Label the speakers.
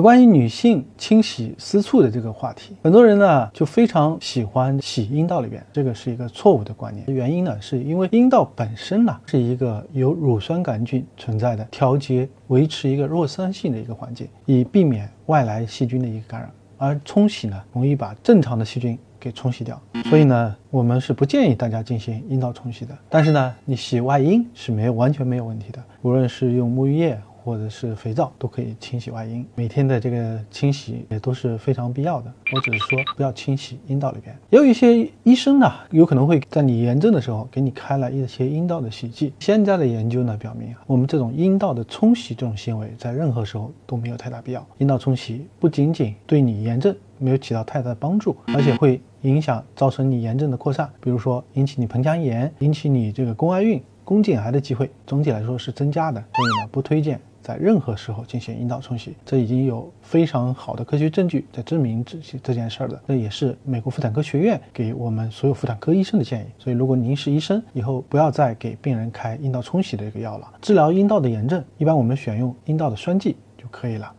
Speaker 1: 关于女性清洗私处的这个话题，很多人呢就非常喜欢洗阴道里边，这个是一个错误的观念。原因呢，是因为阴道本身呢是一个有乳酸杆菌存在的，调节、维持一个弱酸性的一个环境，以避免外来细菌的一个感染。而冲洗呢，容易把正常的细菌给冲洗掉，所以呢，我们是不建议大家进行阴道冲洗的。但是呢，你洗外阴是没有完全没有问题的，无论是用沐浴液。或者是肥皂都可以清洗外阴，每天的这个清洗也都是非常必要的。我只是说不要清洗阴道里边。也有一些医生呢，有可能会在你炎症的时候给你开了一些阴道的洗剂。现在的研究呢表明啊，我们这种阴道的冲洗这种行为在任何时候都没有太大必要。阴道冲洗不仅仅对你炎症没有起到太大的帮助，而且会影响造成你炎症的扩散，比如说引起你盆腔炎，引起你这个宫外孕、宫颈癌的机会，总体来说是增加的。所以呢，不推荐。在任何时候进行阴道冲洗，这已经有非常好的科学证据在证明这些这件事儿的。这也是美国妇产科学院给我们所有妇产科医生的建议。所以，如果您是医生，以后不要再给病人开阴道冲洗的这个药了。治疗阴道的炎症，一般我们选用阴道的栓剂就可以了。